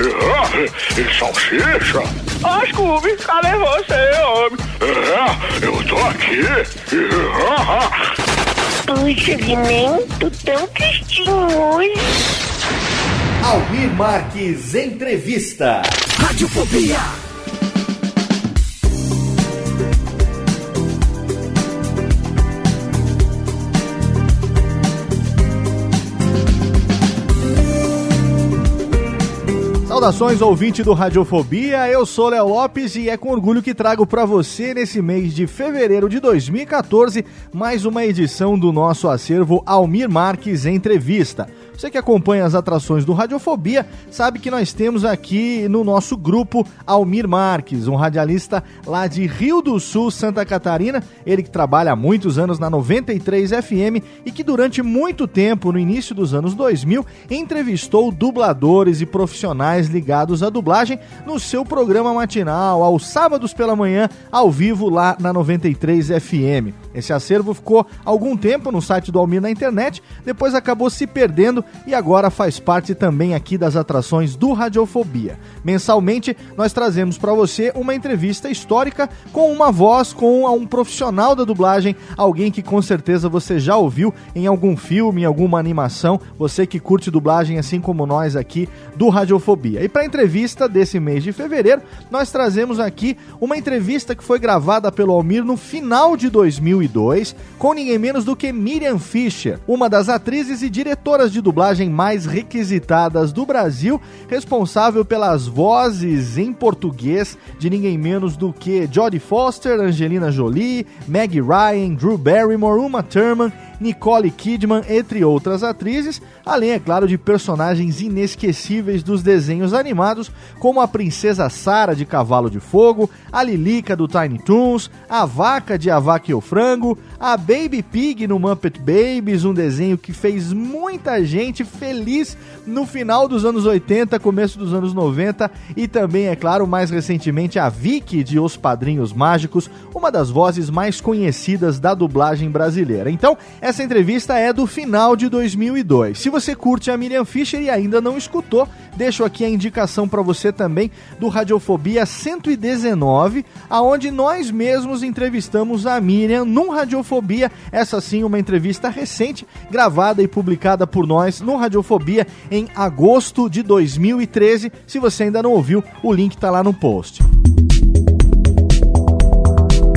É, e salsicha? Ó, oh, Scooby, cadê você, homem? É, eu tô aqui. Puxa, Vimento, tão tristinho hoje. Almir Marques Entrevista. Radiofobia. Saudações, ouvinte do Radiofobia. Eu sou Léo Lopes e é com orgulho que trago para você nesse mês de fevereiro de 2014 mais uma edição do nosso acervo Almir Marques Entrevista. Você que acompanha as atrações do Radiofobia sabe que nós temos aqui no nosso grupo Almir Marques, um radialista lá de Rio do Sul, Santa Catarina. Ele que trabalha há muitos anos na 93 FM e que durante muito tempo, no início dos anos 2000, entrevistou dubladores e profissionais ligados à dublagem no seu programa matinal, aos sábados pela manhã, ao vivo lá na 93 FM. Esse acervo ficou algum tempo no site do Almir na internet, depois acabou se perdendo e agora faz parte também aqui das atrações do Radiofobia. Mensalmente, nós trazemos para você uma entrevista histórica com uma voz, com um profissional da dublagem, alguém que com certeza você já ouviu em algum filme, em alguma animação, você que curte dublagem assim como nós aqui do Radiofobia. E para a entrevista desse mês de fevereiro, nós trazemos aqui uma entrevista que foi gravada pelo Almir no final de 2002, com ninguém menos do que Miriam Fischer, uma das atrizes e diretoras de dublagem dublagem mais requisitadas do Brasil, responsável pelas vozes em português de ninguém menos do que Jodie Foster, Angelina Jolie, Meg Ryan, Drew Barrymore, Uma Thurman Nicole Kidman, entre outras atrizes, além, é claro, de personagens inesquecíveis dos desenhos animados, como a Princesa Sara de Cavalo de Fogo, a Lilica do Tiny Toons, a Vaca de A Vaca e o Frango, a Baby Pig no Muppet Babies, um desenho que fez muita gente feliz no final dos anos 80, começo dos anos 90, e também, é claro, mais recentemente a Vicky de Os Padrinhos Mágicos, uma das vozes mais conhecidas da dublagem brasileira. Então, essa entrevista é do final de 2002. Se você curte a Miriam Fischer e ainda não escutou, deixo aqui a indicação para você também do Radiofobia 119, aonde nós mesmos entrevistamos a Miriam num Radiofobia, essa sim uma entrevista recente, gravada e publicada por nós no Radiofobia em agosto de 2013. Se você ainda não ouviu, o link está lá no post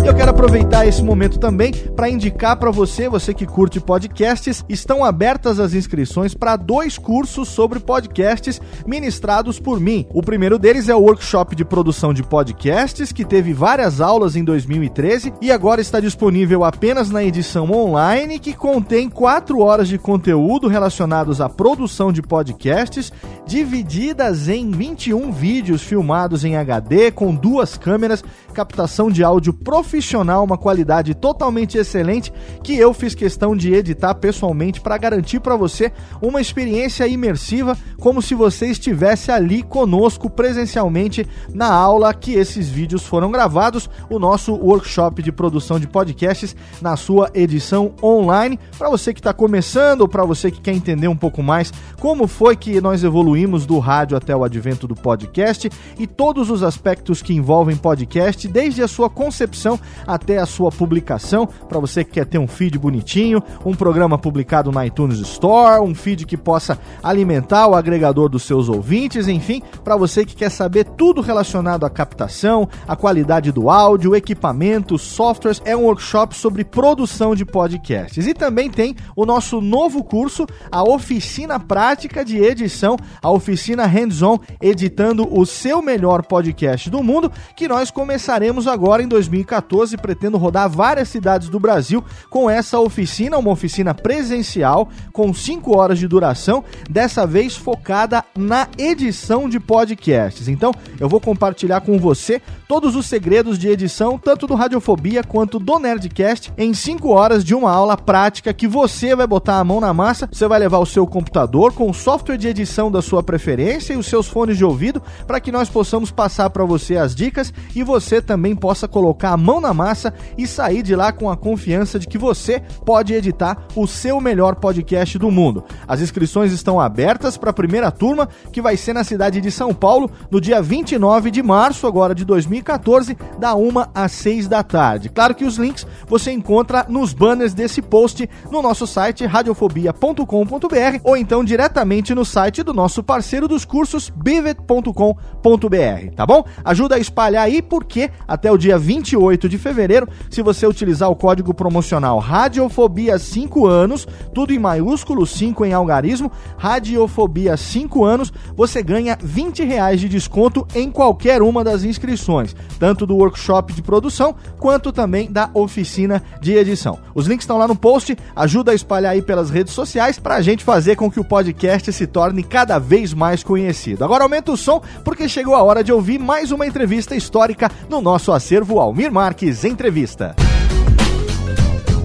eu quero aproveitar esse momento também para indicar para você, você que curte podcasts, estão abertas as inscrições para dois cursos sobre podcasts ministrados por mim. O primeiro deles é o workshop de produção de podcasts, que teve várias aulas em 2013 e agora está disponível apenas na edição online, que contém quatro horas de conteúdo relacionados à produção de podcasts divididas em 21 vídeos filmados em HD com duas câmeras, captação de áudio profissional, uma qualidade totalmente excelente que eu fiz questão de editar pessoalmente para garantir para você uma experiência imersiva como se você estivesse ali conosco presencialmente na aula que esses vídeos foram gravados, o nosso workshop de produção de podcasts na sua edição online. Para você que está começando, para você que quer entender um pouco mais como foi que nós evoluímos do rádio até o advento do podcast e todos os aspectos que envolvem podcast, desde a sua concepção até a sua publicação. Para você que quer ter um feed bonitinho, um programa publicado na iTunes Store, um feed que possa alimentar o agregador dos seus ouvintes, enfim, para você que quer saber tudo relacionado à captação, à qualidade do áudio, equipamentos, softwares, é um workshop sobre produção de podcasts. E também tem o nosso novo curso, a oficina prática de edição, a oficina hands-on editando o seu melhor podcast do mundo, que nós começaremos agora em 2014, pretendo rodar várias cidades do Brasil com essa oficina, uma oficina presencial com 5 horas de duração, dessa vez focada na edição de podcasts. Então, eu vou compartilhar com você todos os segredos de edição, tanto do Radiofobia quanto do Nerdcast, em 5 horas de uma aula prática que você vai botar a mão na massa, você vai levar o seu computador com o software de edição da sua preferência e os seus fones de ouvido para que nós possamos passar para você as dicas e você também possa colocar a mão na massa e sair de lá com a confiança de que você pode editar o seu melhor podcast do mundo. As inscrições estão abertas para a primeira turma, que vai ser na cidade de São Paulo, no dia 29 de março agora de 2014, da 1 às 6 da tarde. Claro que os links você encontra nos banners desse post no nosso site radiofobia.com.br ou então diretamente no site do nosso parceiro dos cursos bivet.com.br, tá bom? Ajuda a espalhar aí porque até o dia 28 de fevereiro, se você utilizar o código promocional Radiofobia 5 anos, tudo em maiúsculo, 5 em algarismo, Radiofobia 5 anos, você ganha 20 reais de desconto em qualquer uma das inscrições, tanto do workshop de produção quanto também da oficina de edição. Os links estão lá no post, ajuda a espalhar aí pelas redes sociais para a gente fazer com que o podcast se torne cada vez mais conhecido. Agora aumenta o som porque chegou a hora de ouvir mais uma entrevista histórica no nosso acervo Almir Marques Entrevista.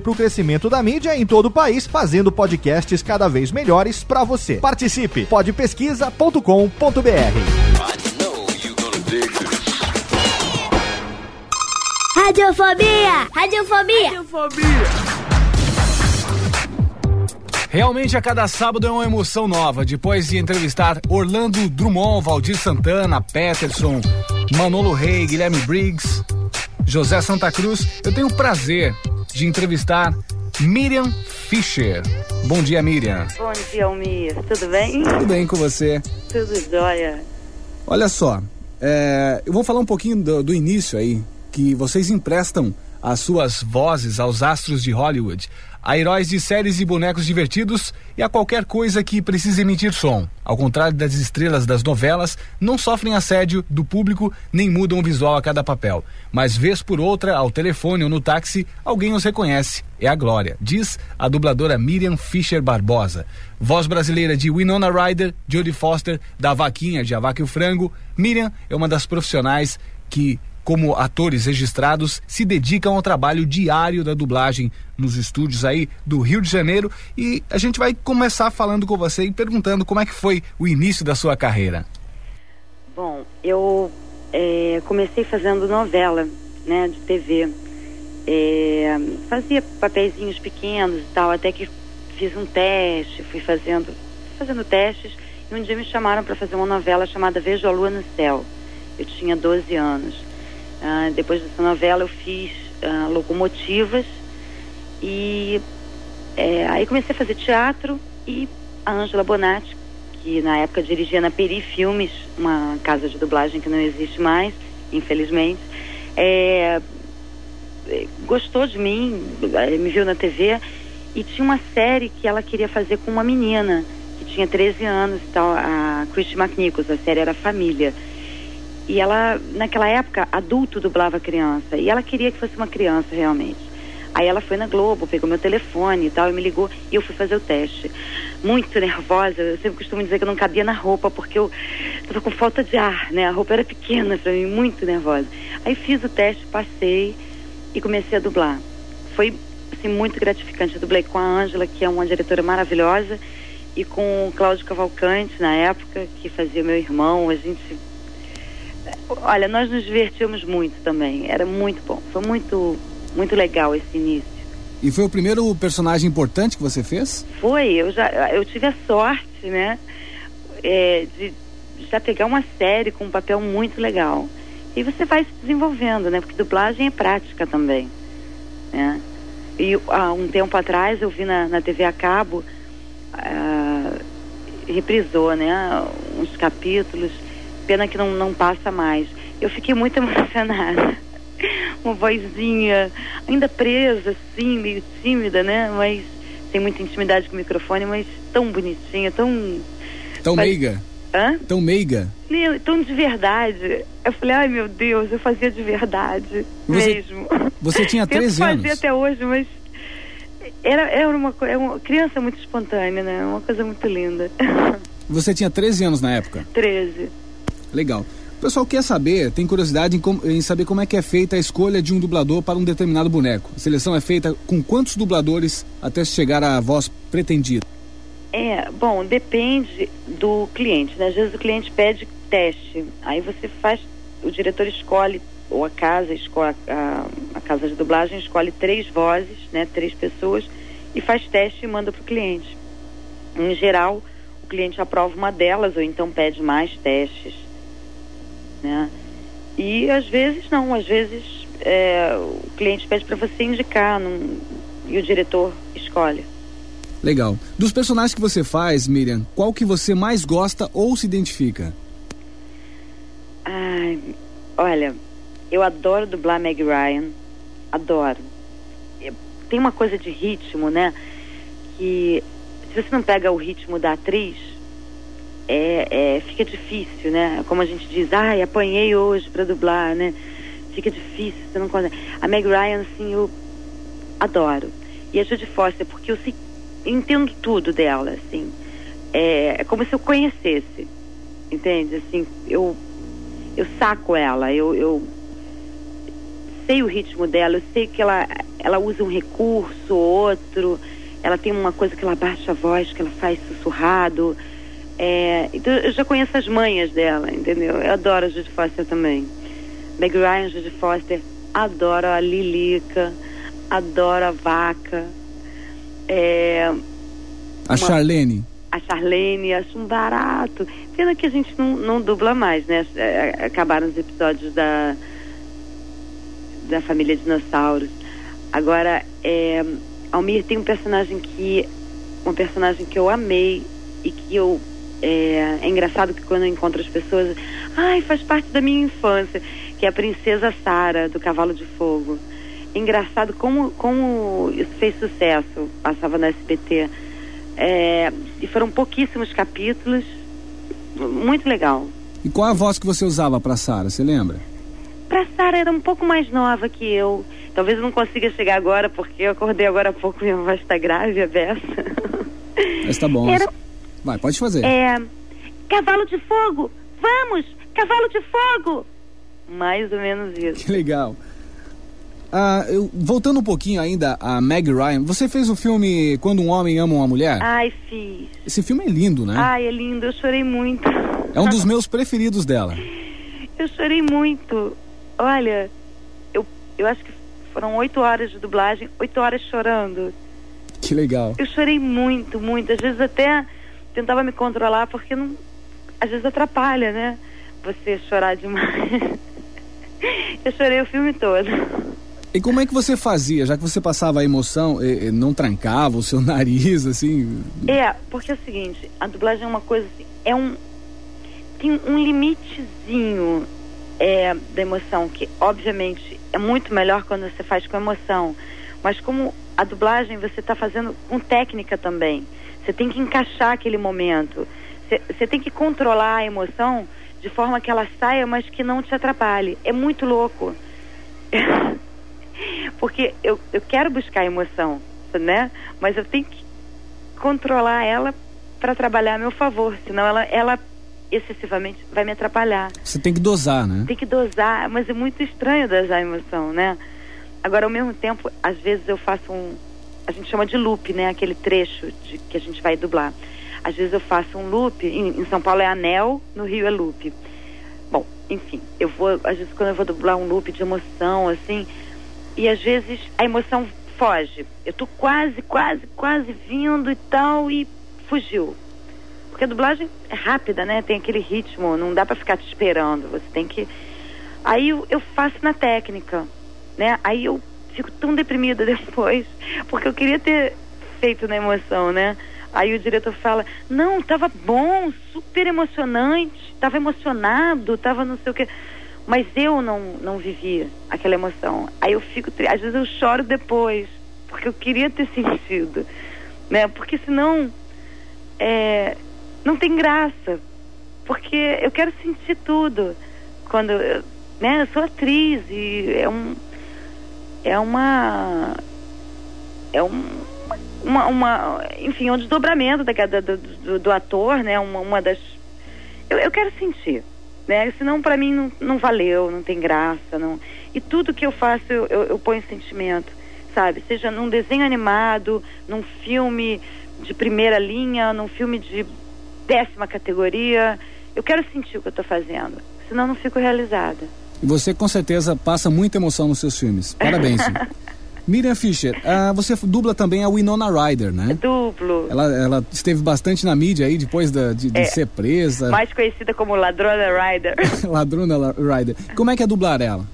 para o crescimento da mídia em todo o país, fazendo podcasts cada vez melhores para você. Participe! podpesquisa.com.br Radiofobia! Radiofobia! Radiofobia! Realmente a cada sábado é uma emoção nova. Depois de entrevistar Orlando Drummond, Valdir Santana, Peterson, Manolo Rey, Guilherme Briggs, José Santa Cruz, eu tenho o prazer de entrevistar Miriam Fischer. Bom dia, Miriam. Bom dia, Almir. Tudo bem? Tudo bem com você? Tudo jóia. Olha só, é, eu vou falar um pouquinho do, do início aí, que vocês emprestam as suas vozes aos astros de Hollywood a heróis de séries e bonecos divertidos e a qualquer coisa que precise emitir som. Ao contrário das estrelas das novelas, não sofrem assédio do público nem mudam o visual a cada papel. Mas vez por outra, ao telefone ou no táxi, alguém os reconhece. É a Glória, diz a dubladora Miriam Fischer Barbosa. Voz brasileira de Winona Ryder, Jodie Foster, da Vaquinha, de A Vaca e o Frango. Miriam é uma das profissionais que como atores registrados, se dedicam ao trabalho diário da dublagem nos estúdios aí do Rio de Janeiro. E a gente vai começar falando com você e perguntando como é que foi o início da sua carreira. Bom, eu é, comecei fazendo novela, né, de TV. É, fazia papeizinhos pequenos e tal, até que fiz um teste, fui fazendo, fazendo testes, e um dia me chamaram para fazer uma novela chamada Vejo a Lua no Céu. Eu tinha 12 anos. Ah, depois dessa novela eu fiz ah, Locomotivas e é, aí comecei a fazer teatro e a Ângela Bonatti, que na época dirigia na Peri Filmes, uma casa de dublagem que não existe mais, infelizmente. É, gostou de mim, me viu na TV e tinha uma série que ela queria fazer com uma menina que tinha 13 anos e tal, a Christy McNichols, a série era Família. E ela, naquela época, adulto dublava criança. E ela queria que fosse uma criança realmente. Aí ela foi na Globo, pegou meu telefone e tal, e me ligou e eu fui fazer o teste. Muito nervosa, eu sempre costumo dizer que eu não cabia na roupa, porque eu estava com falta de ar, né? A roupa era pequena para mim, muito nervosa. Aí fiz o teste, passei e comecei a dublar. Foi assim, muito gratificante. Eu dublei com a Ângela, que é uma diretora maravilhosa, e com o Cláudio Cavalcante, na época, que fazia meu irmão. A gente Olha, nós nos divertimos muito também. Era muito bom. Foi muito, muito legal esse início. E foi o primeiro personagem importante que você fez? Foi. Eu já, eu tive a sorte, né, é, de já pegar uma série com um papel muito legal. E você vai se desenvolvendo, né? Porque dublagem é prática também, né? E há um tempo atrás eu vi na, na TV a cabo, uh, reprisou, né? Uns capítulos pena que não, não passa mais. Eu fiquei muito emocionada. Uma vozinha ainda presa, assim, meio tímida, né? Mas tem muita intimidade com o microfone, mas tão bonitinha, tão. Tão meiga? Hã? Tão meiga? Tão de verdade. Eu falei, ai meu Deus, eu fazia de verdade você, mesmo. Você tinha 13 anos? Eu fazia até hoje, mas era, era uma, era é uma criança muito espontânea, né? Uma coisa muito linda. Você tinha 13 anos na época? 13. Legal. O pessoal quer saber, tem curiosidade em, em, saber como é que é feita a escolha de um dublador para um determinado boneco. A seleção é feita com quantos dubladores até chegar à voz pretendida? É, bom, depende do cliente, né? Às vezes o cliente pede teste, aí você faz, o diretor escolhe, ou a casa escolhe, a, a casa de dublagem escolhe três vozes, né? Três pessoas, e faz teste e manda para o cliente. Em geral, o cliente aprova uma delas, ou então pede mais testes né? E às vezes não, às vezes é, o cliente pede para você indicar num, e o diretor escolhe. Legal. Dos personagens que você faz, Miriam, qual que você mais gosta ou se identifica? Ai, olha, eu adoro dublar Meg Ryan, adoro. Tem uma coisa de ritmo, né? Que se você não pega o ritmo da atriz, é, é, fica difícil, né? Como a gente diz, ai, apanhei hoje para dublar, né? Fica difícil, você não consegue. A Meg Ryan, assim, eu adoro. E a Judy Foster, porque eu sei, entendo tudo dela, assim. É, é como se eu conhecesse, entende? Assim, eu, eu saco ela, eu, eu sei o ritmo dela, eu sei que ela, ela usa um recurso ou outro, ela tem uma coisa que ela baixa a voz, que ela faz sussurrado é, então eu já conheço as manhas dela, entendeu? Eu adoro a Judy Foster também. Meg Ryan, Judy Foster, adoro a Lilica, adoro a Vaca. É, a uma, Charlene. A Charlene, acho um barato. Pena que a gente não, não dubla mais, né? É, acabaram os episódios da, da família Dinossauros. Agora, é, Almir tem um personagem que. Um personagem que eu amei e que eu é, é, engraçado que quando eu encontro as pessoas, ai, faz parte da minha infância, que é a princesa Sara do Cavalo de Fogo. É engraçado como, como isso fez sucesso, passava na SBT. É, e foram pouquíssimos capítulos, muito legal. E qual a voz que você usava para Sara, você lembra? Para Sara era um pouco mais nova que eu. Talvez eu não consiga chegar agora, porque eu acordei agora há pouco, minha voz está grave, a beça. Mas tá bom. Era Vai, pode fazer. É. Cavalo de fogo! Vamos! Cavalo de fogo! Mais ou menos isso. Que legal. Ah, eu, voltando um pouquinho ainda a Meg Ryan, você fez o filme Quando um Homem Ama uma Mulher? Ai, fiz. Esse filme é lindo, né? Ai, é lindo, eu chorei muito. É um dos meus preferidos dela. Eu chorei muito. Olha, eu, eu acho que foram oito horas de dublagem, oito horas chorando. Que legal. Eu chorei muito, muito. Às vezes até tentava me controlar porque não, às vezes atrapalha, né? Você chorar demais. Eu chorei o filme todo. E como é que você fazia, já que você passava a emoção, não trancava o seu nariz, assim? É, porque é o seguinte, a dublagem é uma coisa assim, é um tem um limitezinho é, da emoção que obviamente é muito melhor quando você faz com emoção, mas como a dublagem você está fazendo com técnica também, você tem que encaixar aquele momento, você, tem que controlar a emoção de forma que ela saia, mas que não te atrapalhe. É muito louco. Porque eu, eu quero buscar emoção, né? Mas eu tenho que controlar ela para trabalhar a meu favor, senão ela, ela excessivamente vai me atrapalhar. Você tem que dosar, né? Tem que dosar, mas é muito estranho dosar a emoção, né? Agora, ao mesmo tempo, às vezes eu faço um. A gente chama de loop, né? Aquele trecho de, que a gente vai dublar. Às vezes eu faço um loop, em, em São Paulo é anel, no Rio é loop. Bom, enfim, eu vou, às vezes quando eu vou dublar um loop de emoção, assim, e às vezes a emoção foge. Eu tô quase, quase, quase vindo e tal, e fugiu. Porque a dublagem é rápida, né? Tem aquele ritmo, não dá para ficar te esperando. Você tem que. Aí eu, eu faço na técnica, né? Aí eu fico tão deprimida depois, porque eu queria ter feito na emoção, né? Aí o diretor fala: Não, tava bom, super emocionante, tava emocionado, tava não sei o quê. Mas eu não, não vivi aquela emoção. Aí eu fico, às vezes eu choro depois, porque eu queria ter sentido, né? Porque senão é, não tem graça, porque eu quero sentir tudo. Quando, né? Eu sou atriz e é um, é uma, é um uma, uma, enfim, um desdobramento da do, do, do, ator, né? Uma, uma das. Eu, eu quero sentir, né? Senão para mim não, não valeu, não tem graça, não. E tudo que eu faço eu, eu, eu ponho sentimento, sabe? Seja num desenho animado, num filme de primeira linha, num filme de décima categoria. Eu quero sentir o que eu estou fazendo, senão não fico realizada. E você com certeza passa muita emoção nos seus filmes. Parabéns. Miriam Fischer, uh, você dubla também a Winona Ryder, né? Dublo. Ela, ela esteve bastante na mídia aí depois da, de, de é, ser presa. Mais conhecida como Ladrona Ryder. Ladrona Ryder. Como é que é dublar ela?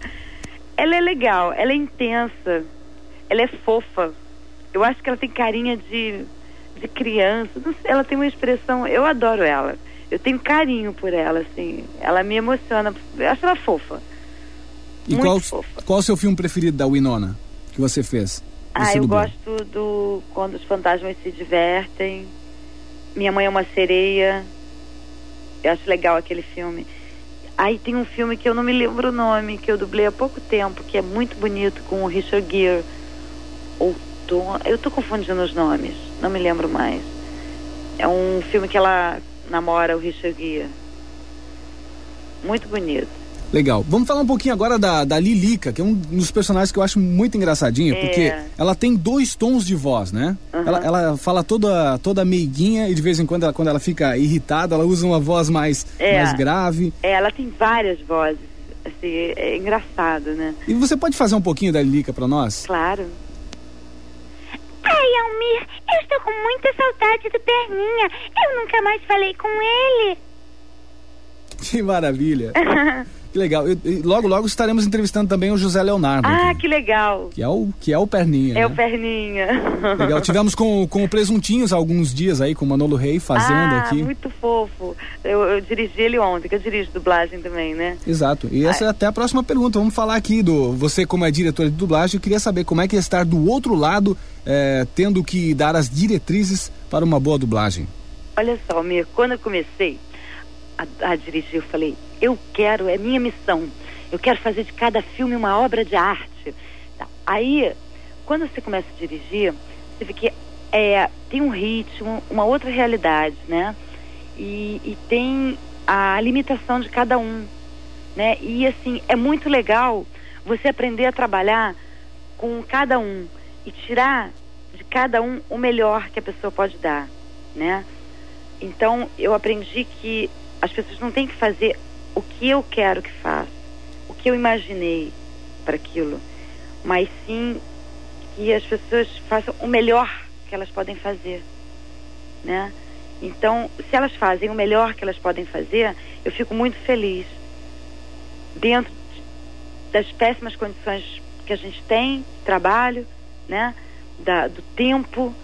Ela é legal, ela é intensa, ela é fofa. Eu acho que ela tem carinha de, de criança. Ela tem uma expressão, eu adoro ela. Eu tenho carinho por ela, assim. Ela me emociona. Eu acho ela fofa. E Muito qual, fofa. qual o seu filme preferido da Winona? que você fez? Ah, eu gosto do Quando os Fantasmas se Divertem. Minha Mãe é uma Sereia. Eu acho legal aquele filme. Aí tem um filme que eu não me lembro o nome, que eu dublei há pouco tempo, que é muito bonito, com o Richard Gere. Outono. Eu tô confundindo os nomes, não me lembro mais. É um filme que ela namora o Richard Gere. Muito bonito. Legal. Vamos falar um pouquinho agora da, da Lilica, que é um dos personagens que eu acho muito engraçadinho, é. porque ela tem dois tons de voz, né? Uhum. Ela, ela fala toda, toda meiguinha e de vez em quando, ela, quando ela fica irritada, ela usa uma voz mais, é. mais grave. É, ela tem várias vozes. Assim, é engraçado, né? E você pode fazer um pouquinho da Lilica para nós? Claro. Ai, Almir, eu estou com muita saudade do Perninha. Eu nunca mais falei com ele. Que maravilha. Que legal. Eu, logo, logo estaremos entrevistando também o José Leonardo. Ah, aqui. que legal. Que é o, que é o Perninha. É né? o Perninha. Legal. Tivemos com, com o Presuntinhos alguns dias aí, com o Manolo Rei fazendo ah, aqui. muito fofo. Eu, eu, dirigi ele ontem, que eu dirijo dublagem também, né? Exato. E essa ah. é até a próxima pergunta. Vamos falar aqui do. Você, como é diretor de dublagem, eu queria saber como é que é estar do outro lado, é, tendo que dar as diretrizes para uma boa dublagem. Olha só, Mir, quando eu comecei a, a dirigir, eu falei, eu quero, é minha missão. Eu quero fazer de cada filme uma obra de arte. Tá. Aí, quando você começa a dirigir, você vê que é, tem um ritmo, uma outra realidade, né? E, e tem a limitação de cada um, né? E assim, é muito legal você aprender a trabalhar com cada um e tirar de cada um o melhor que a pessoa pode dar, né? Então, eu aprendi que as pessoas não têm que fazer o que eu quero que faça, o que eu imaginei para aquilo, mas sim que as pessoas façam o melhor que elas podem fazer, né? Então, se elas fazem o melhor que elas podem fazer, eu fico muito feliz. Dentro das péssimas condições que a gente tem, trabalho, né? Da, do tempo,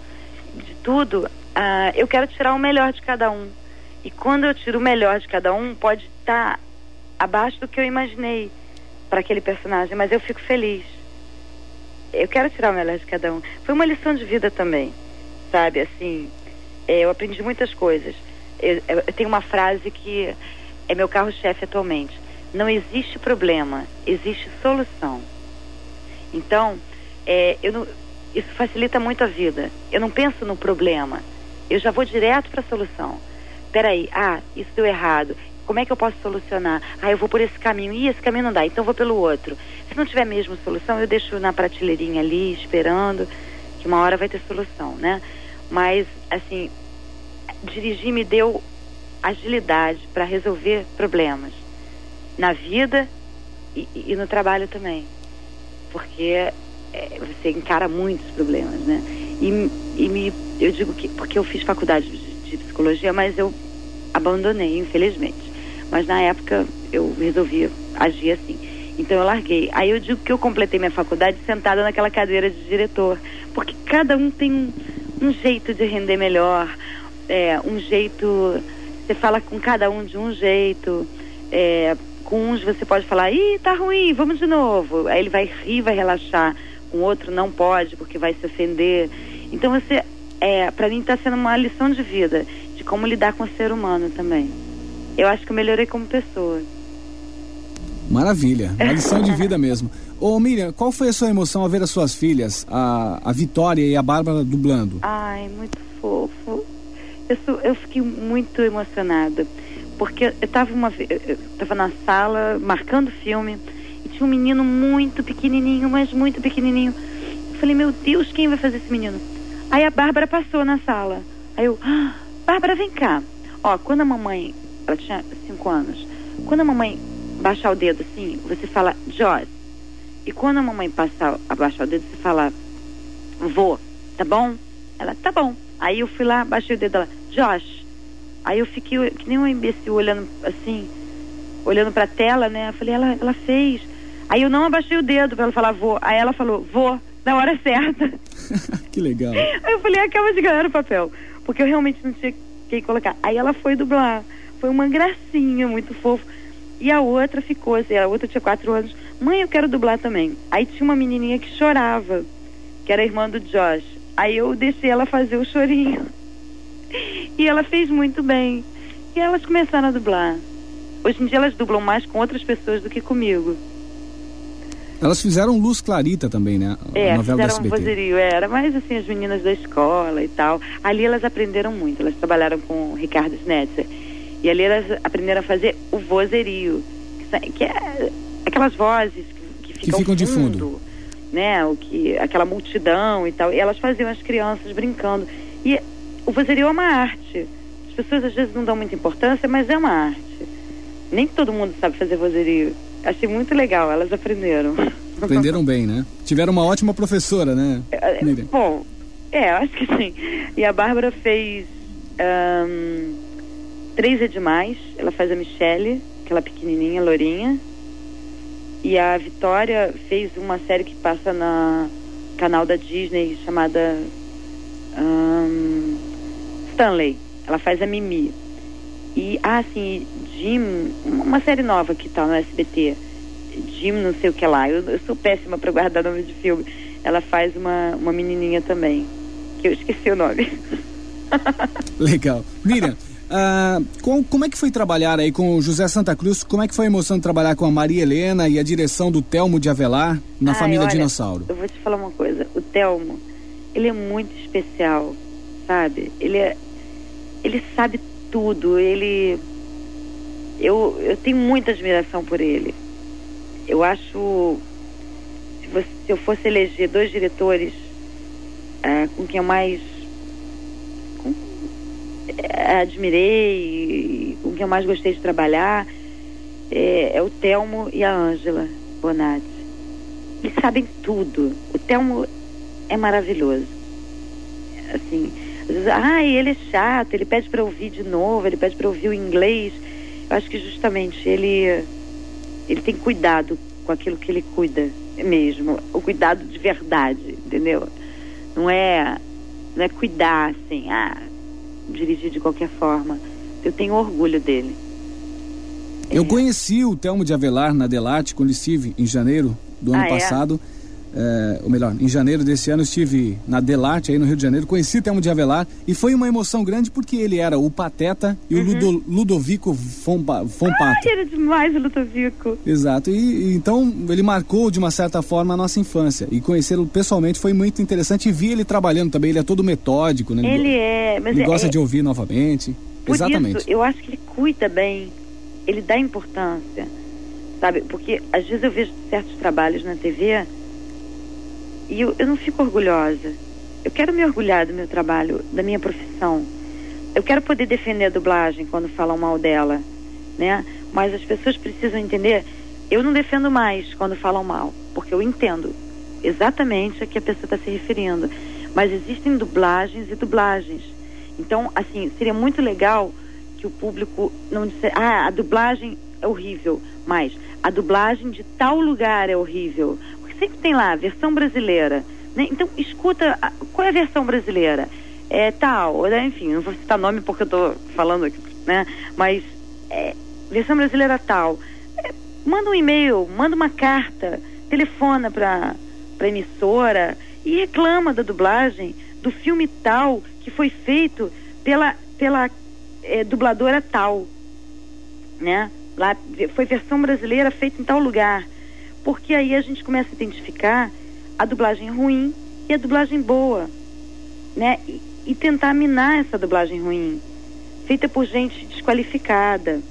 de tudo, uh, eu quero tirar o melhor de cada um. E quando eu tiro o melhor de cada um, pode estar abaixo do que eu imaginei para aquele personagem, mas eu fico feliz. Eu quero tirar o melhor de cada um. Foi uma lição de vida também, sabe? Assim, é, eu aprendi muitas coisas. Eu, eu tenho uma frase que é meu carro-chefe atualmente. Não existe problema, existe solução. Então, é, eu não, isso facilita muito a vida. Eu não penso no problema, eu já vou direto para a solução. Peraí, ah, isso deu errado. Como é que eu posso solucionar? Ah, eu vou por esse caminho. Ih, esse caminho não dá, então vou pelo outro. Se não tiver mesmo solução, eu deixo na prateleirinha ali, esperando, que uma hora vai ter solução, né? Mas, assim, dirigir me deu agilidade para resolver problemas na vida e, e, no trabalho também. Porque é, você encara muitos problemas, né? E, e me, eu digo que, porque eu fiz faculdade de, de psicologia, mas eu abandonei, infelizmente. Mas na época eu resolvi agir assim. Então eu larguei. Aí eu digo que eu completei minha faculdade sentada naquela cadeira de diretor. Porque cada um tem um, um jeito de render melhor, é, um jeito. Você fala com cada um de um jeito. É, com uns você pode falar, ih, tá ruim, vamos de novo. Aí ele vai rir, vai relaxar. Com outro não pode, porque vai se ofender. Então você, é, para mim está sendo uma lição de vida, de como lidar com o ser humano também. Eu acho que eu melhorei como pessoa. Maravilha, uma lição de vida mesmo. Ô Miriam, qual foi a sua emoção ao ver as suas filhas, a, a Vitória e a Bárbara dublando? Ai, muito fofo. Eu, sou, eu fiquei muito emocionada, porque eu estava uma eu tava na sala marcando filme e tinha um menino muito pequenininho, mas muito pequenininho. Eu falei, meu Deus, quem vai fazer esse menino? Aí a Bárbara passou na sala. Aí eu, ah, Bárbara, vem cá. Ó, quando a mamãe, ela tinha cinco anos, quando a mamãe baixar o dedo assim, você fala Joss. E quando a mamãe passar, abaixar o dedo, você fala vou, tá bom? Ela, tá bom. Aí eu fui lá, baixei o dedo dela, Josh. Aí eu fiquei que nem um imbecil olhando assim, olhando pra tela, né? Eu falei, ela, ela fez. Aí eu não abaixei o dedo pra ela falar vou. Aí ela falou, vou, na hora certa. que legal. Aí eu falei, acaba de ganhar o papel. Porque eu realmente não tinha quem colocar. Aí ela foi dublar. Foi uma gracinha, muito fofo. E a outra ficou, assim, a outra tinha quatro anos. Mãe, eu quero dublar também. Aí tinha uma menininha que chorava, que era irmã do Josh. Aí eu deixei ela fazer o chorinho. E ela fez muito bem. E elas começaram a dublar. Hoje em dia elas dublam mais com outras pessoas do que comigo. Elas fizeram Luz Clarita também, né? A é, novela fizeram um vozerio, era. Mas assim, as meninas da escola e tal. Ali elas aprenderam muito. Elas trabalharam com o Ricardo Schnetzer. E ali elas aprenderam a fazer o vozerio, que é aquelas vozes que, que ficam, que ficam de fundo, fundo, né? O que aquela multidão e tal. E elas faziam as crianças brincando. E o vozerio é uma arte. As pessoas às vezes não dão muita importância, mas é uma arte. Nem todo mundo sabe fazer vozerio. Achei muito legal, elas aprenderam. Aprenderam bem, né? Tiveram uma ótima professora, né? É, bom, é, acho que sim. E a Bárbara fez. Um, Três é demais. Ela faz a Michelle, aquela pequenininha, lourinha. E a Vitória fez uma série que passa na canal da Disney chamada um, Stanley. Ela faz a Mimi. E, ah, sim, Jim, uma série nova que tá no SBT. Jim não sei o que lá. Eu, eu sou péssima para guardar nome de filme. Ela faz uma, uma menininha também, que eu esqueci o nome. Legal. Miriam, Uh, com, como é que foi trabalhar aí com o José Santa Cruz? Como é que foi a emoção de trabalhar com a Maria Helena e a direção do Telmo de Avelar na Ai, família olha, Dinossauro? Eu vou te falar uma coisa. O Telmo, ele é muito especial, sabe? Ele é, ele sabe tudo. Ele, eu, eu tenho muita admiração por ele. Eu acho, se, você, se eu fosse eleger dois diretores uh, com quem eu mais admirei, com quem eu mais gostei de trabalhar, é, é o Telmo e a Ângela Bonatti. Eles sabem tudo. O Telmo é maravilhoso. Assim, às vezes, ah, ele é chato, ele pede para ouvir de novo, ele pede para ouvir o inglês. Eu acho que justamente ele, ele tem cuidado com aquilo que ele cuida mesmo, o cuidado de verdade, entendeu? Não é, não é cuidar assim, ah, dirigir de qualquer forma. eu tenho orgulho dele. Eu conheci o Telmo de Avelar na Delarte quando estive em janeiro do ano Ah, é? passado. É, ou melhor, em janeiro desse ano estive na Delarte, aí no Rio de Janeiro, conheci o Telmo de Avelar e foi uma emoção grande porque ele era o Pateta e o Ludo- Ludovico Fompa- Fompato. Ai, era demais o Ludovico. Exato, e, e então ele marcou de uma certa forma a nossa infância e conhecê-lo pessoalmente foi muito interessante e vi ele trabalhando também, ele é todo metódico, né? Ele é, mas ele é- gosta é- de ouvir novamente. Exatamente. isso, eu acho que ele cuida bem, ele dá importância, sabe? Porque às vezes eu vejo certos trabalhos na TV e eu, eu não fico orgulhosa. Eu quero me orgulhar do meu trabalho, da minha profissão. Eu quero poder defender a dublagem quando falam mal dela, né? Mas as pessoas precisam entender. Eu não defendo mais quando falam mal, porque eu entendo exatamente a que a pessoa está se referindo. Mas existem dublagens e dublagens. Então, assim, seria muito legal que o público não dissesse, ah, a dublagem é horrível, mas a dublagem de tal lugar é horrível. Sempre tem lá versão brasileira. Né? Então, escuta, a- qual é a versão brasileira? É tal, né? enfim, não vou citar nome porque eu estou falando aqui, né? Mas é, versão brasileira tal. É, manda um e-mail, manda uma carta, telefona para a emissora e reclama da dublagem do filme tal que foi feito pela, pela é, dubladora tal, né? Lá foi versão brasileira feita em tal lugar, porque aí a gente começa a identificar a dublagem ruim e a dublagem boa, né? E, e tentar minar essa dublagem ruim, feita por gente desqualificada.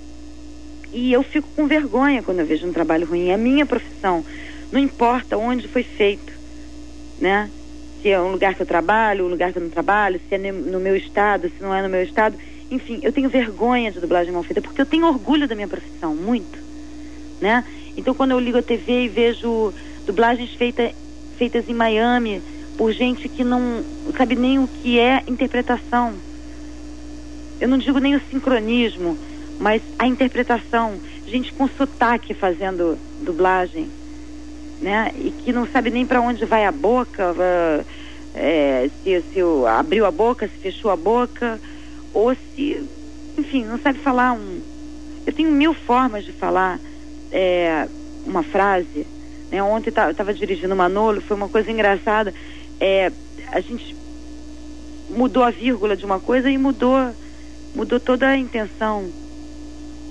E eu fico com vergonha quando eu vejo um trabalho ruim. É a minha profissão. Não importa onde foi feito, né? Se é um lugar que eu trabalho, um lugar que eu não trabalho, se é no meu estado, se não é no meu estado. Enfim, eu tenho vergonha de dublagem mal feita, porque eu tenho orgulho da minha profissão, muito, né? Então, quando eu ligo a TV e vejo dublagens feita, feitas em Miami por gente que não sabe nem o que é interpretação, eu não digo nem o sincronismo, mas a interpretação, gente com sotaque fazendo dublagem, né? E que não sabe nem para onde vai a boca, é, se, se abriu a boca, se fechou a boca, ou se, enfim, não sabe falar um. Eu tenho mil formas de falar é, uma frase. Né? Ontem eu estava dirigindo o Manolo, foi uma coisa engraçada. É, a gente mudou a vírgula de uma coisa e mudou mudou toda a intenção,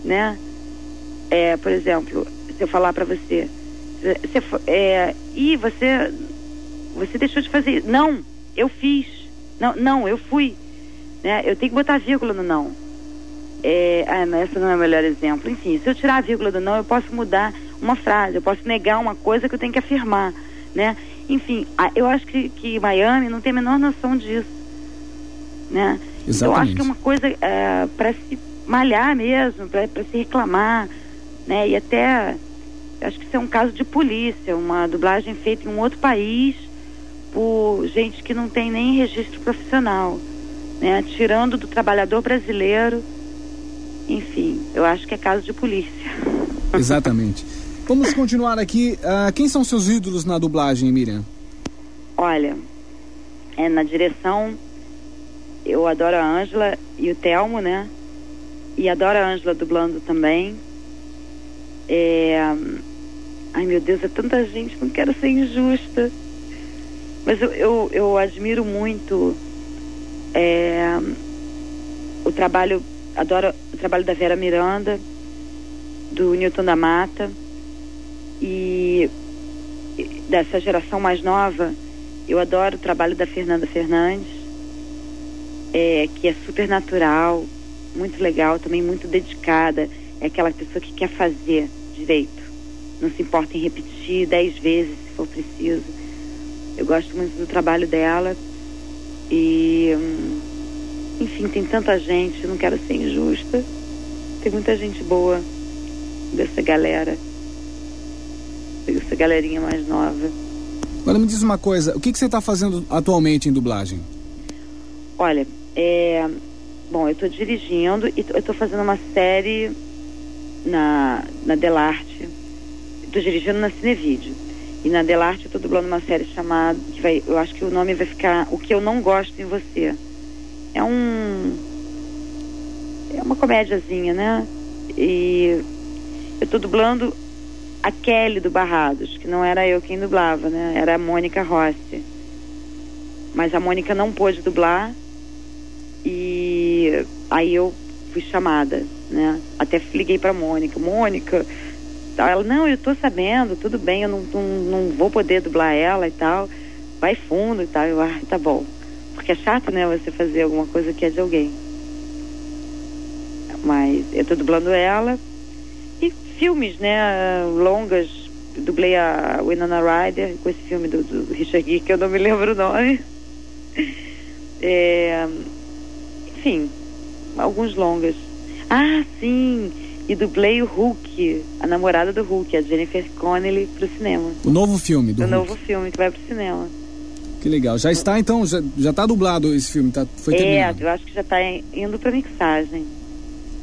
né? É, por exemplo, se eu falar para você, você é, e você você deixou de fazer, não, eu fiz, não, não, eu fui, né? Eu tenho que botar vírgula no não. É, ah, essa não é o melhor exemplo. Enfim, se eu tirar a vírgula do não, eu posso mudar uma frase, eu posso negar uma coisa que eu tenho que afirmar, né? Enfim, a- eu acho que, que Miami não tem a menor noção disso, né? Então, eu acho que é uma coisa para se malhar mesmo, para se reclamar, né? E até acho que isso é um caso de polícia, uma dublagem feita em um outro país por gente que não tem nem registro profissional, né? Tirando do trabalhador brasileiro. Enfim, eu acho que é caso de polícia. Exatamente. Vamos continuar aqui. Ah, quem são seus ídolos na dublagem, Miriam? Olha, é, na direção, eu adoro a Ângela e o Telmo, né? E adoro a Ângela dublando também. É, Ai, meu Deus, é tanta gente, não quero ser injusta. Mas eu, eu, eu admiro muito é, o trabalho, adoro trabalho da Vera Miranda, do Newton da Mata. E dessa geração mais nova, eu adoro o trabalho da Fernanda Fernandes, é, que é super natural, muito legal, também muito dedicada. É aquela pessoa que quer fazer direito. Não se importa em repetir dez vezes se for preciso. Eu gosto muito do trabalho dela. E, hum, enfim, tem tanta gente, não quero ser injusta. Tem muita gente boa dessa galera. Dessa galerinha mais nova. Agora me diz uma coisa, o que, que você está fazendo atualmente em dublagem? Olha, é, bom, eu estou dirigindo e eu estou fazendo uma série na, na Delarte. Estou dirigindo na Cinevídeo. E na Delarte eu estou dublando uma série chamada, que vai, eu acho que o nome vai ficar O que eu não gosto em você. É um é uma comédiazinha, né? E eu tô dublando a Kelly do Barrados, que não era eu quem dublava, né? Era a Mônica Rossi. Mas a Mônica não pôde dublar e aí eu fui chamada, né? Até liguei pra Mônica, Mônica, ela, não, eu tô sabendo, tudo bem, eu não, não, não vou poder dublar ela e tal, vai fundo e tal, eu, ah, tá bom. Porque é chato, né, você fazer alguma coisa que é de alguém. Mas eu tô dublando ela e filmes, né, longas, dublei a Winona Ryder com esse filme do, do Richard Gere, que eu não me lembro o nome. É, enfim, alguns longas. Ah, sim! E dublei o Hulk, a namorada do Hulk, a Jennifer Connelly, pro cinema. O novo filme do o Hulk. novo filme que vai pro cinema. Que legal. Já está então, já, já tá dublado esse filme, tá, foi é, terminado. eu acho que já tá indo pra mixagem.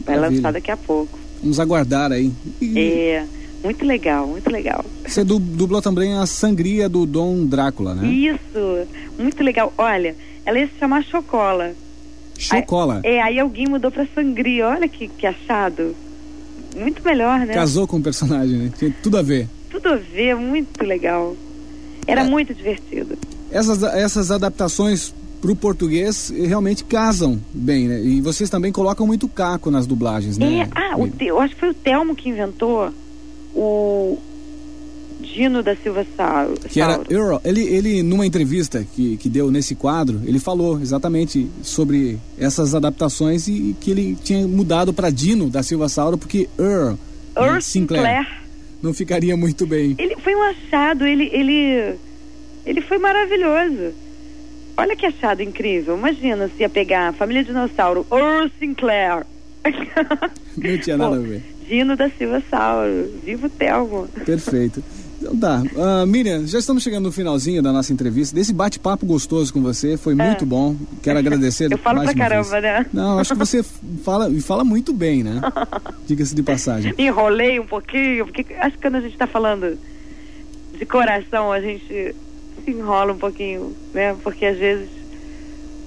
Vai Maravilha. lançar daqui a pouco. Vamos aguardar aí. É, muito legal, muito legal. Você du- dublou também a sangria do Dom Drácula, né? Isso, muito legal. Olha, ela ia se chamar Chocola. Chocola. É, aí alguém mudou pra Sangria. Olha que, que achado. Muito melhor, né? Casou com o personagem, né? Tinha tudo a ver. Tudo a ver, muito legal. Era muito divertido. Essas, essas adaptações pro português eh, realmente casam bem, né? E vocês também colocam muito caco nas dublagens, né? É, ah, o eu acho que foi o Telmo que inventou o Dino da Silva Sauro. Que era Earl. Ele, ele, numa entrevista que, que deu nesse quadro, ele falou exatamente sobre essas adaptações e que ele tinha mudado para Dino da Silva Sauro porque Earl, né, Earl Sinclair. não ficaria muito bem. Ele foi um achado, ele, ele, ele foi maravilhoso. Olha que achado incrível. Imagina se ia pegar a família dinossauro, Earl Sinclair. Não tinha nada a ver. Dino da Silva Sauro. Vivo Telmo. Perfeito. Então tá. Ah, Miriam, já estamos chegando no finalzinho da nossa entrevista. Desse bate-papo gostoso com você, foi muito bom. Quero agradecer. É. Eu falo mais pra caramba, vez. né? Não, acho que você fala e fala muito bem, né? Diga-se de passagem. Me enrolei um pouquinho, porque acho que quando a gente está falando de coração, a gente enrola um pouquinho, né? Porque às vezes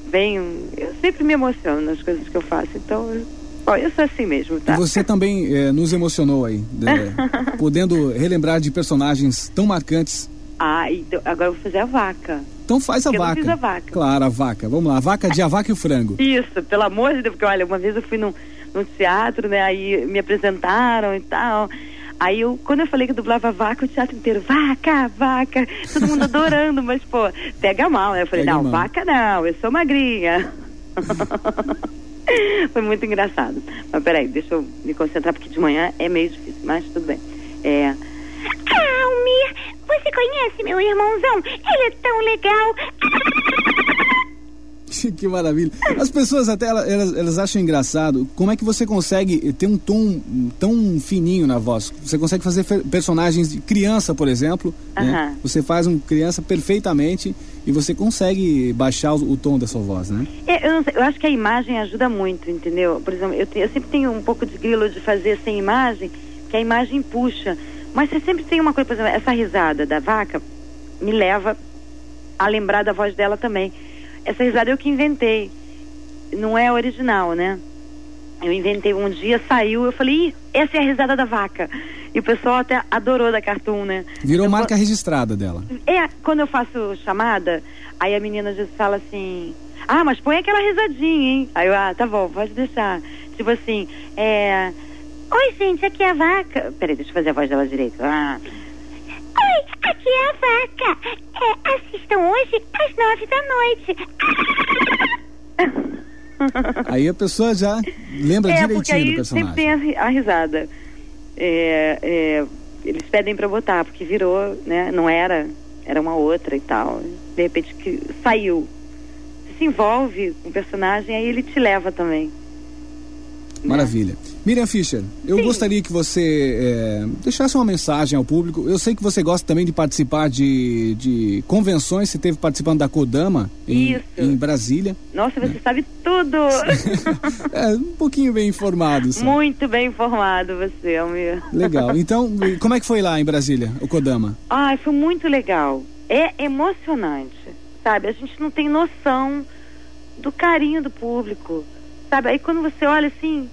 vem. Eu sempre me emociono nas coisas que eu faço, então. eu- Bom, eu sou assim mesmo, E tá? você também eh, nos emocionou aí, né? podendo relembrar de personagens tão marcantes. Ah, então agora eu vou fazer a vaca. Então faz a Eu vaca. fiz a vaca. Claro, a vaca. Vamos lá, a vaca de a vaca e o frango. Isso, pelo amor de Deus, porque olha, uma vez eu fui num, num teatro, né? Aí me apresentaram e tal. Aí eu, quando eu falei que eu dublava vaca, o teatro inteiro, vaca, vaca, todo mundo adorando, mas pô, pega mal, né? Eu falei, Pega não, mal. vaca não, eu sou magrinha. Foi muito engraçado. Mas peraí, deixa eu me concentrar, porque de manhã é meio difícil, mas tudo bem. É. Almir, você conhece meu irmãozão? Ele é tão legal. que maravilha. As pessoas até elas, elas, acham engraçado como é que você consegue ter um tom tão fininho na voz. Você consegue fazer personagens de criança, por exemplo. né? Aham. Você faz um criança perfeitamente e você consegue baixar o, o tom da sua voz, né? É, eu, sei, eu acho que a imagem ajuda muito, entendeu? Por exemplo, eu, te- eu sempre tenho um pouco de grilo de fazer sem imagem, que a imagem puxa. Mas você sempre tem uma coisa, por exemplo, essa risada da vaca me leva a lembrar da voz dela também. Essa risada eu que inventei. Não é original, né? Eu inventei um dia, saiu, eu falei, Ih, essa é a risada da vaca. E o pessoal até adorou da Cartoon, né? Virou Eu marca registrada dela. é, quando eu faço chamada, aí a menina vezes fala assim, ah, mas põe aquela risadinha, hein? Aí eu, ah, tá bom, pode deixar. Tipo assim, é. Oi, gente, aqui é a vaca. Peraí, deixa eu fazer a voz dela direito. Ah. Oi, aqui é a vaca. É, assistam hoje às nove da noite. Aí a pessoa já lembra é, porque direitinho do aí personagem. sempre tem a, a risada. É, é, eles pedem pra botar, porque virou, né? Não era, era uma outra e tal. De repente que saiu. Você se envolve com o personagem, aí ele te leva também. Maravilha. Miriam Fischer, eu gostaria que você é, deixasse uma mensagem ao público. Eu sei que você gosta também de participar de, de convenções. Você esteve participando da Kodama em, em Brasília. Nossa, você sabe tudo! É, um pouquinho bem informado. só. Muito bem informado você, Almir. Legal. Então, como é que foi lá em Brasília, o Kodama? Ai, foi muito legal. É emocionante, sabe? A gente não tem noção do carinho do público, sabe? Aí quando você olha assim,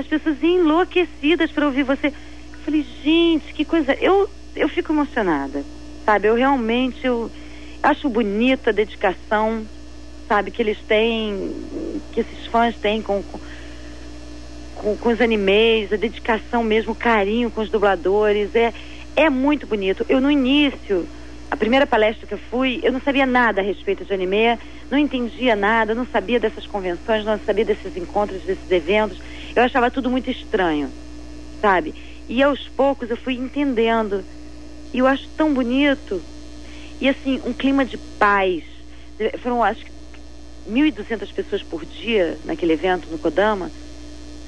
as pessoas enlouquecidas para ouvir você. Eu falei, gente, que coisa. Eu, eu fico emocionada, sabe? Eu realmente eu acho bonito a dedicação, sabe, que eles têm, que esses fãs têm com, com, com, com os animes, a dedicação mesmo, o carinho com os dubladores. É, é muito bonito. Eu, no início, a primeira palestra que eu fui, eu não sabia nada a respeito de anime, não entendia nada, não sabia dessas convenções, não sabia desses encontros, desses eventos. Eu achava tudo muito estranho, sabe? E aos poucos eu fui entendendo. E eu acho tão bonito. E assim, um clima de paz. Foram, acho que, 1.200 pessoas por dia naquele evento no Kodama.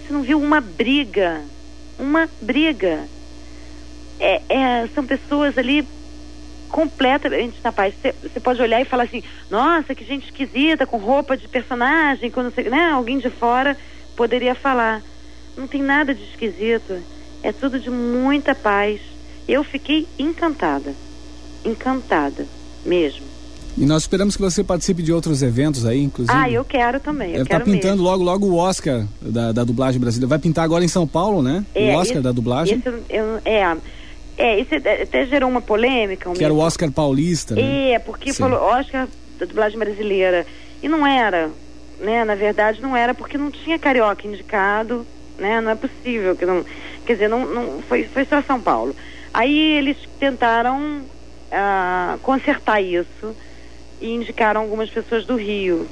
Você não viu uma briga. Uma briga. É, é, são pessoas ali completamente na paz. Você pode olhar e falar assim, nossa, que gente esquisita, com roupa de personagem, quando você, né, alguém de fora poderia falar. Não tem nada de esquisito. É tudo de muita paz. Eu fiquei encantada. Encantada, mesmo. E nós esperamos que você participe de outros eventos aí, inclusive. Ah, eu quero também. Eu Deve estar tá pintando mesmo. logo, logo o Oscar da, da dublagem brasileira. Vai pintar agora em São Paulo, né? É, o Oscar isso, da dublagem. Isso, eu, é, é, isso até gerou uma polêmica. Um que era o Oscar paulista, né? É, porque Sim. falou Oscar da dublagem brasileira. E não era, né? Na verdade, não era porque não tinha carioca indicado, né? Não é possível que não. Quer dizer, não, não foi, foi só São Paulo. Aí eles tentaram uh, consertar isso e indicaram algumas pessoas do Rio.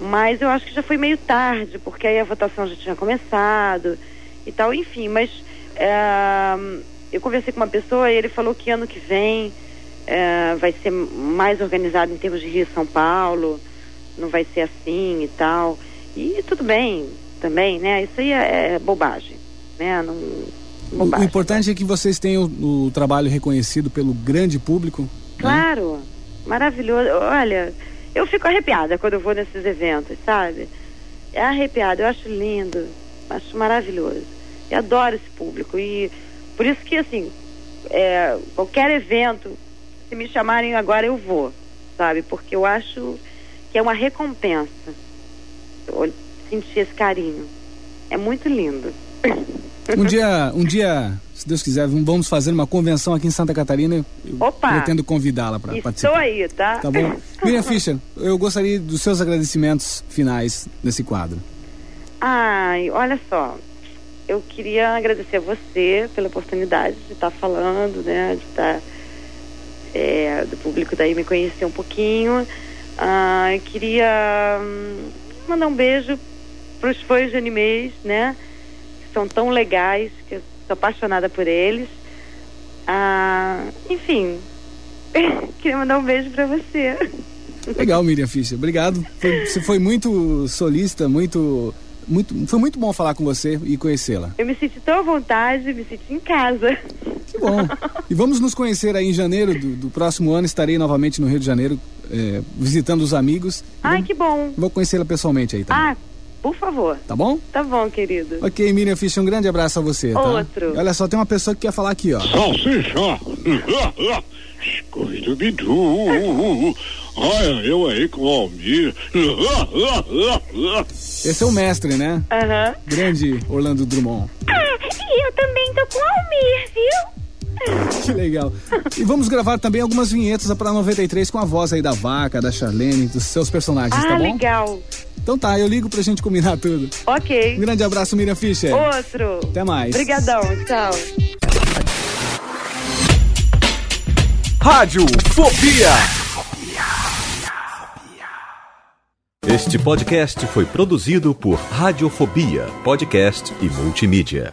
Mas eu acho que já foi meio tarde, porque aí a votação já tinha começado e tal, enfim, mas uh, eu conversei com uma pessoa e ele falou que ano que vem uh, vai ser mais organizado em termos de Rio e São Paulo, não vai ser assim e tal. E tudo bem também, né? Isso aí é, é bobagem, né? Não, bobagem. O importante é que vocês tenham o, o trabalho reconhecido pelo grande público. Né? Claro. Né? maravilhoso. Olha, eu fico arrepiada quando eu vou nesses eventos, sabe? É arrepiada, eu acho lindo, acho maravilhoso. E adoro esse público. E por isso que, assim, é, qualquer evento, se me chamarem agora, eu vou, sabe? Porque eu acho que é uma recompensa sentir esse carinho. É muito lindo. Um dia, um dia se Deus quiser, vamos fazer uma convenção aqui em Santa Catarina. Opa! Pretendo convidá-la para participar. Estou aí, tá? Tá bom. Miriam Fischer, eu gostaria dos seus agradecimentos finais nesse quadro. Ai, olha só. Eu queria agradecer a você pela oportunidade de estar falando, né? De estar. É, do público daí me conhecer um pouquinho. Ah, eu queria hum, mandar um beijo para os fãs de animes, né? Que são tão legais, que sou apaixonada por eles. Ah, enfim, queria mandar um beijo para você. Legal, Miriam Fischer. Obrigado. Foi, você foi muito solista, muito, muito. Foi muito bom falar com você e conhecê-la. Eu me senti tão à vontade, me senti em casa. Que bom. E vamos nos conhecer aí em janeiro do, do próximo ano. Estarei novamente no Rio de Janeiro é, visitando os amigos. Ai, vou, que bom. Vou conhecê-la pessoalmente aí também. Ah, por favor. Tá bom? Tá bom, querido. Ok, Miriam Fischer, um grande abraço a você. Tá? Outro. Olha só, tem uma pessoa que quer falar aqui, ó. Salsicha! Scooby-Doo! Olha, eu aí com o Almir. Esse é o mestre, né? Aham. Grande Orlando Drummond. Ah, e eu também tô com o Almir, viu? Que legal. E vamos gravar também algumas vinhetas para 93 com a voz aí da vaca, da Charlene, dos seus personagens, ah, tá bom? legal. Então tá, eu ligo pra gente combinar tudo. Ok. Um grande abraço, Miriam Fischer. Outro. Até mais. Obrigadão, tchau. Rádio Fobia. Este podcast foi produzido por Radiofobia, podcast e multimídia.